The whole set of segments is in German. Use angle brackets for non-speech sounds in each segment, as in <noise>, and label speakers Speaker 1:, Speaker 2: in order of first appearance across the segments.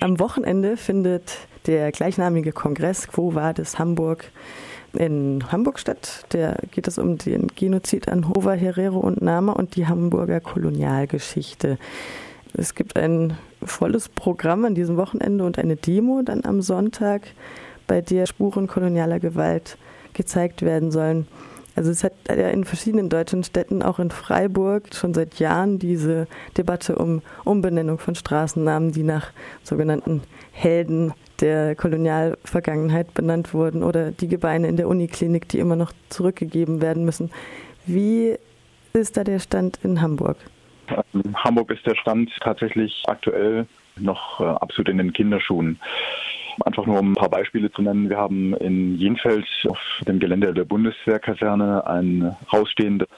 Speaker 1: Am Wochenende findet der gleichnamige Kongress Quo Vadis Hamburg in Hamburg statt. Da geht es um den Genozid an Hova, Herero und Nama und die Hamburger Kolonialgeschichte. Es gibt ein volles Programm an diesem Wochenende und eine Demo dann am Sonntag, bei der Spuren kolonialer Gewalt gezeigt werden sollen. Also es hat ja in verschiedenen deutschen Städten, auch in Freiburg, schon seit Jahren diese Debatte um Umbenennung von Straßennamen, die nach sogenannten Helden der Kolonialvergangenheit benannt wurden oder die Gebeine in der Uniklinik, die immer noch zurückgegeben werden müssen. Wie ist da der Stand in Hamburg?
Speaker 2: In Hamburg ist der Stand tatsächlich aktuell noch äh, absolut in den Kinderschuhen. Einfach nur um ein paar Beispiele zu nennen. Wir haben in Jenfeld auf dem Gelände der Bundeswehrkaserne ein Haus stehen, das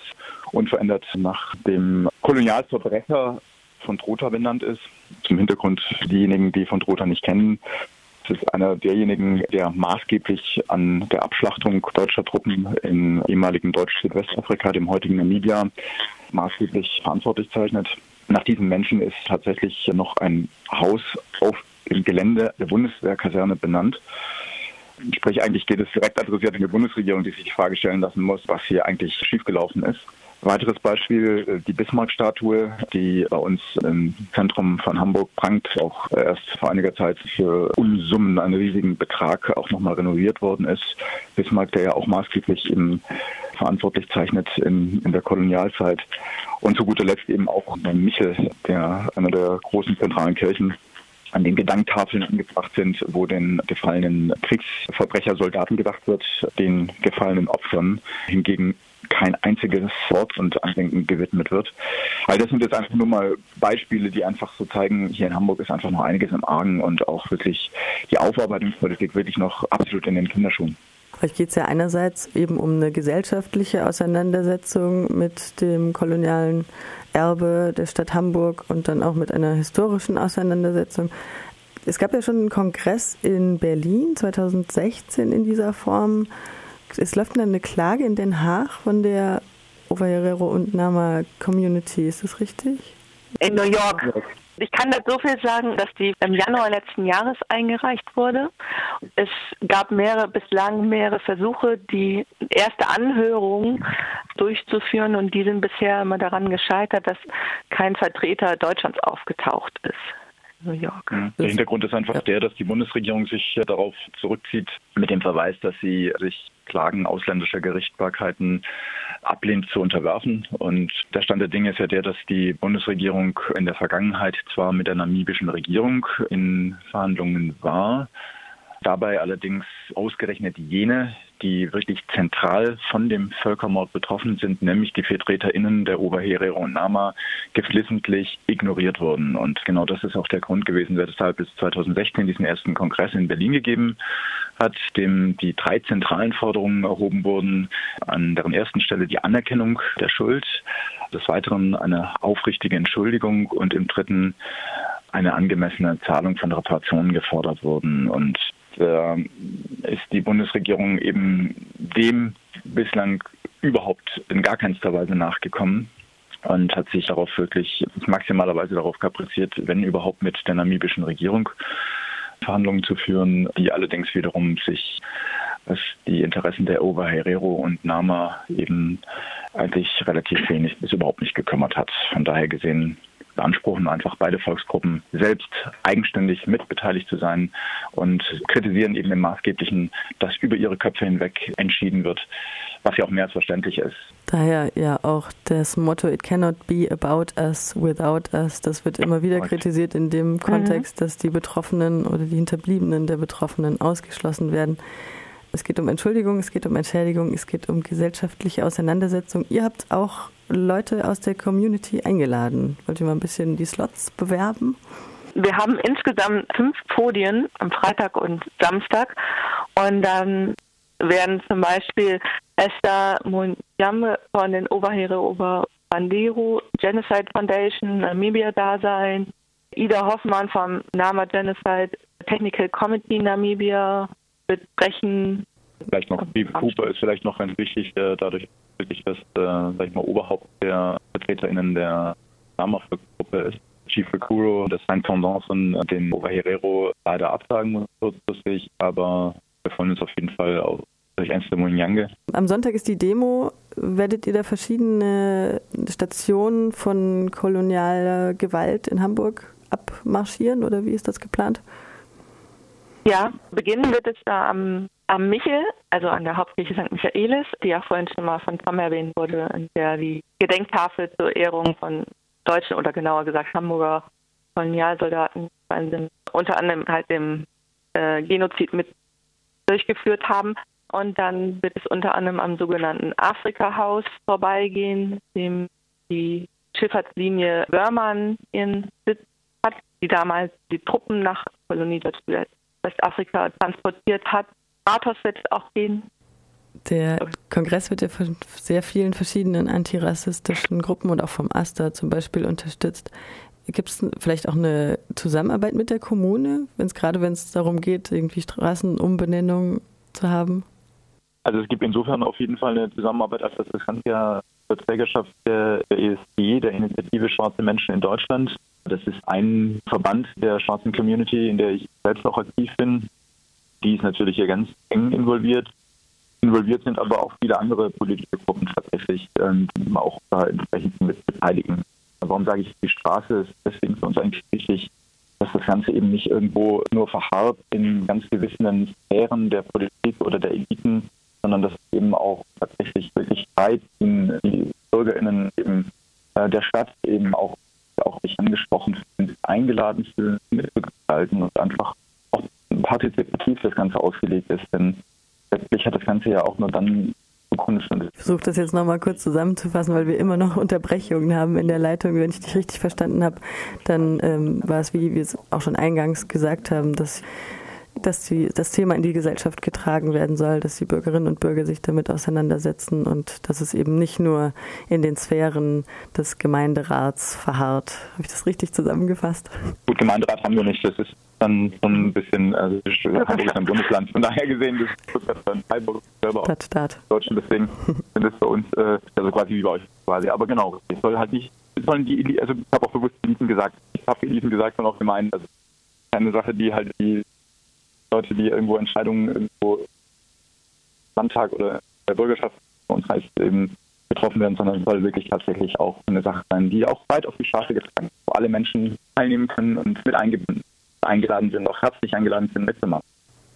Speaker 2: unverändert nach dem Kolonialverbrecher von Trotha benannt ist. Zum Hintergrund diejenigen, die von Trotha nicht kennen. Es ist einer derjenigen, der maßgeblich an der Abschlachtung deutscher Truppen im ehemaligen Deutsch-Südwestafrika, dem heutigen Namibia, maßgeblich verantwortlich zeichnet. Nach diesem Menschen ist tatsächlich noch ein Haus dem Gelände der Bundeswehrkaserne benannt. Sprich, eigentlich geht es direkt adressiert an die Bundesregierung, die sich die Frage stellen lassen muss, was hier eigentlich schiefgelaufen ist. Weiteres Beispiel, äh, die Bismarck-Statue, die bei uns im Zentrum von Hamburg prangt, auch erst vor einiger Zeit für Unsummen, einen riesigen Betrag auch nochmal renoviert worden ist. Bismarck, der ja auch maßgeblich im verantwortlich zeichnet in, in der Kolonialzeit. Und zu guter Letzt eben auch Michel, der einer der großen zentralen Kirchen an den Gedanktafeln angebracht sind, wo den gefallenen Kriegsverbrecher, Soldaten gedacht wird, den gefallenen Opfern hingegen kein einziges Wort und Andenken gewidmet wird. All das sind jetzt einfach nur mal Beispiele, die einfach so zeigen, hier in Hamburg ist einfach noch einiges im Argen und auch wirklich die Aufarbeitungspolitik wirklich noch absolut in den Kinderschuhen.
Speaker 1: Vielleicht geht es ja einerseits eben um eine gesellschaftliche Auseinandersetzung mit dem kolonialen Erbe der Stadt Hamburg und dann auch mit einer historischen Auseinandersetzung. Es gab ja schon einen Kongress in Berlin 2016 in dieser Form. Es läuft dann eine Klage in Den Haag von der Ovaherero und Nama Community. Ist das richtig?
Speaker 3: In New York. Ich kann dazu so viel sagen, dass die im Januar letzten Jahres eingereicht wurde. Es gab mehrere, bislang mehrere Versuche, die erste Anhörung durchzuführen und die sind bisher immer daran gescheitert, dass kein Vertreter Deutschlands aufgetaucht ist.
Speaker 2: New York. Der Hintergrund ist einfach der, dass die Bundesregierung sich darauf zurückzieht mit dem Verweis, dass sie sich Klagen ausländischer Gerichtbarkeiten ablehnt zu unterwerfen. Und der Stand der Dinge ist ja der, dass die Bundesregierung in der Vergangenheit zwar mit der namibischen Regierung in Verhandlungen war, dabei allerdings ausgerechnet jene, die wirklich zentral von dem Völkermord betroffen sind, nämlich die VertreterInnen der Oberherero und Nama, geflissentlich ignoriert wurden. Und genau das ist auch der Grund gewesen, weshalb es 2016 diesen ersten Kongress in Berlin gegeben hat, dem die drei zentralen Forderungen erhoben wurden. An deren ersten Stelle die Anerkennung der Schuld, des Weiteren eine aufrichtige Entschuldigung und im dritten eine angemessene Zahlung von Reparationen gefordert wurden. Und äh, ist die Bundesregierung eben dem bislang überhaupt in gar keinster Weise nachgekommen und hat sich darauf wirklich maximalerweise darauf kapriziert, wenn überhaupt mit der namibischen Regierung Verhandlungen zu führen, die allerdings wiederum sich, was die Interessen der Ober Herero und Nama eben eigentlich relativ wenig bis überhaupt nicht gekümmert hat. Von daher gesehen beanspruchen einfach beide Volksgruppen selbst eigenständig mitbeteiligt zu sein und kritisieren eben im Maßgeblichen, dass über ihre Köpfe hinweg entschieden wird, was ja auch mehr als verständlich ist.
Speaker 1: Daher ja auch das Motto It cannot be about us without us. Das wird immer wieder kritisiert in dem mhm. Kontext, dass die Betroffenen oder die Hinterbliebenen der Betroffenen ausgeschlossen werden. Es geht um Entschuldigung, es geht um Entschädigung, es geht um gesellschaftliche Auseinandersetzung. Ihr habt auch Leute aus der Community eingeladen. Wollt ihr mal ein bisschen die Slots bewerben?
Speaker 3: Wir haben insgesamt fünf Podien am Freitag und Samstag. Und dann werden zum Beispiel Esther Munyame von den Oberheere Ober Bandiru Genocide Foundation Namibia da sein, Ida Hoffmann vom Nama Genocide Technical Committee Namibia wird sprechen.
Speaker 2: Vielleicht noch, Bibi Cooper ist vielleicht noch ganz wichtig, äh, dadurch, wirklich das, äh, sag ich mal, Oberhaupt der VertreterInnen der Nama-Gruppe ist. Chief Recuro, das sein Pendant von den Oberherero leider absagen muss kurzfristig, aber wir freuen uns auf jeden Fall auf durch eins der Munyange.
Speaker 1: Am Sonntag ist die Demo. Werdet ihr da verschiedene Stationen von kolonialer Gewalt in Hamburg abmarschieren oder wie ist das geplant?
Speaker 3: Ja, beginnen wird es da am, am Michel, also an der Hauptkirche St. Michaelis, die ja vorhin schon mal von Tom erwähnt wurde, in der die Gedenktafel zur Ehrung von deutschen oder genauer gesagt Hamburger Kolonialsoldaten unter anderem halt dem äh, Genozid mit durchgeführt haben. Und dann wird es unter anderem am sogenannten Afrika-Haus vorbeigehen, dem die Schifffahrtslinie Wörmann ihren Sitz hat, die damals die Truppen nach Kolonie Westafrika transportiert hat. Rathaus wird es auch gehen.
Speaker 1: Der Kongress wird ja von sehr vielen verschiedenen antirassistischen Gruppen und auch vom AStA zum Beispiel unterstützt. Gibt es vielleicht auch eine Zusammenarbeit mit der Kommune, wenn es gerade wenn es darum geht, irgendwie Straßenumbenennungen zu haben?
Speaker 2: Also es gibt insofern auf jeden Fall eine Zusammenarbeit, als dass das Ganze ja zur Trägerschaft der ESG, der Initiative Schwarze Menschen in Deutschland. Das ist ein Verband der schwarzen Community, in der ich selbst auch aktiv bin. Die ist natürlich hier ganz eng involviert. Involviert sind aber auch viele andere politische Gruppen tatsächlich, ähm, die auch da entsprechend mit beteiligen. Warum sage ich, die Straße ist deswegen für uns eigentlich wichtig, dass das Ganze eben nicht irgendwo nur verharrt in ganz gewissen Sphären der Politik oder der Eliten, sondern dass eben auch tatsächlich wirklich Zeit in die BürgerInnen eben äh, der Stadt eben auch, auch sich angesprochen sind, eingeladen fühlen, mitzugestalten und einfach auch partizipativ das Ganze ausgelegt ist. Denn letztlich hat das Ganze ja auch nur dann.
Speaker 1: Ich versuche das jetzt nochmal kurz zusammenzufassen, weil wir immer noch <laughs> Unterbrechungen haben in der Leitung. Wenn ich dich richtig verstanden habe, dann ähm, war es, wie wir es auch schon eingangs gesagt haben, dass dass die, das Thema in die Gesellschaft getragen werden soll, dass die Bürgerinnen und Bürger sich damit auseinandersetzen und dass es eben nicht nur in den Sphären des Gemeinderats verharrt. Habe ich das richtig zusammengefasst?
Speaker 2: Gut, Gemeinderat haben wir nicht. Das ist dann so ein bisschen, also Hamburg ist ein Bundesland. Von daher gesehen, das ist dann Freiburg selber
Speaker 1: Stadt, Staat.
Speaker 2: Deutschland. Deswegen sind es bei uns, äh, also quasi wie bei euch quasi. Aber genau, es soll halt nicht, sollen die, also ich habe auch bewusst Eliten gesagt. Ich habe Eliten gesagt und auch gemeint, also keine Sache, die halt die Leute, die irgendwo Entscheidungen irgendwo Landtag oder der Bürgerschaft bei uns heißt, eben getroffen werden, sondern es soll wirklich tatsächlich auch eine Sache sein, die auch weit auf die Straße getragen wird, wo alle Menschen teilnehmen können und mit eingeladen sind, auch herzlich eingeladen sind, mitzumachen.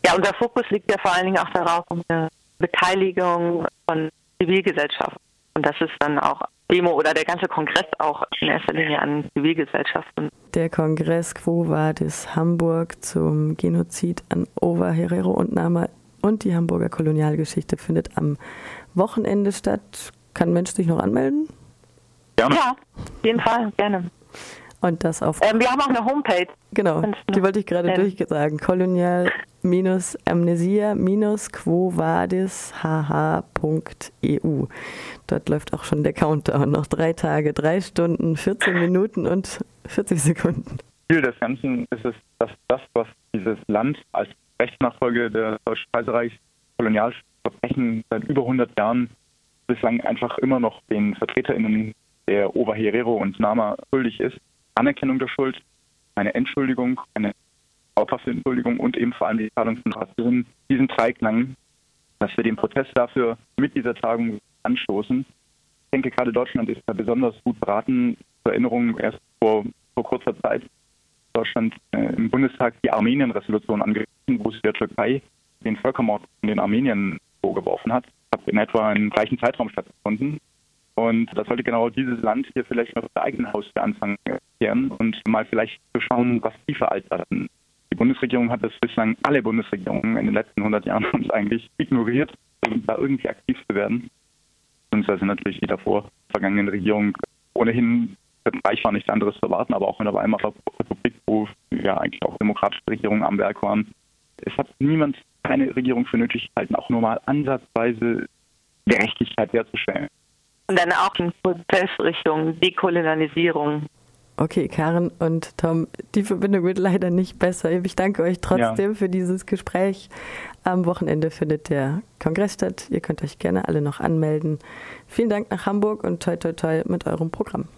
Speaker 3: Ja, unser Fokus liegt ja vor allen Dingen auch darauf, um eine Beteiligung von Zivilgesellschaft. Und das ist dann auch Demo oder der ganze Kongress auch in erster Linie an Zivilgesellschaften.
Speaker 1: Der Kongress Quo Vadis Hamburg zum Genozid an Ova Herero und Nama und die Hamburger Kolonialgeschichte findet am Wochenende statt. Kann ein Mensch sich noch anmelden?
Speaker 3: Gerne. Ja, auf jeden Fall, gerne.
Speaker 1: Und das auf.
Speaker 3: Ähm, wir haben auch eine Homepage.
Speaker 1: Genau, die wollte ich gerade durchsagen. Kolonial-amnesia-quovadis.hh.eu. Dort läuft auch schon der Countdown. Noch drei Tage, drei Stunden, 14 Minuten und 40 Sekunden.
Speaker 2: Ziel des Ganzen ist es, dass das, was dieses Land als Rechtsnachfolge des Deutschen Kaiserreichs Kolonialverbrechen seit über 100 Jahren bislang einfach immer noch den VertreterInnen der Oberherero und Nama schuldig ist, Anerkennung der Schuld, eine Entschuldigung, eine glaubhafte Entschuldigung und eben vor allem die Zahlung von Rassismus, diesen Dreiklang, dass wir den Protest dafür mit dieser Tagung anstoßen. Ich denke, gerade Deutschland ist da besonders gut beraten. Zur Erinnerung, erst vor, vor kurzer Zeit Deutschland äh, im Bundestag die Armenien-Resolution angegriffen, wo es der Türkei den Völkermord in den Armenien vorgeworfen hat. Hat in etwa im gleichen Zeitraum stattgefunden. Und da sollte genau dieses Land hier vielleicht noch der eigene Haustür anfangen kehren und mal vielleicht zu schauen, was die für. Die Bundesregierung hat das bislang, alle Bundesregierungen in den letzten 100 Jahren uns <laughs> eigentlich ignoriert, um da irgendwie aktiv zu werden. Beziehungsweise natürlich die davor vergangenen Regierungen ohnehin Bereich war nichts anderes zu erwarten, aber auch in der Weimarer Republik, wo ja eigentlich auch demokratische Regierungen am Werk waren. Es hat niemand, keine Regierung für nötig gehalten, auch nur mal ansatzweise Gerechtigkeit herzustellen.
Speaker 3: Und dann auch ein Prozess Richtung Dekolonialisierung.
Speaker 1: Okay, Karen und Tom, die Verbindung wird leider nicht besser. Ich danke euch trotzdem ja. für dieses Gespräch. Am Wochenende findet der Kongress statt. Ihr könnt euch gerne alle noch anmelden. Vielen Dank nach Hamburg und toi toi toi mit eurem Programm.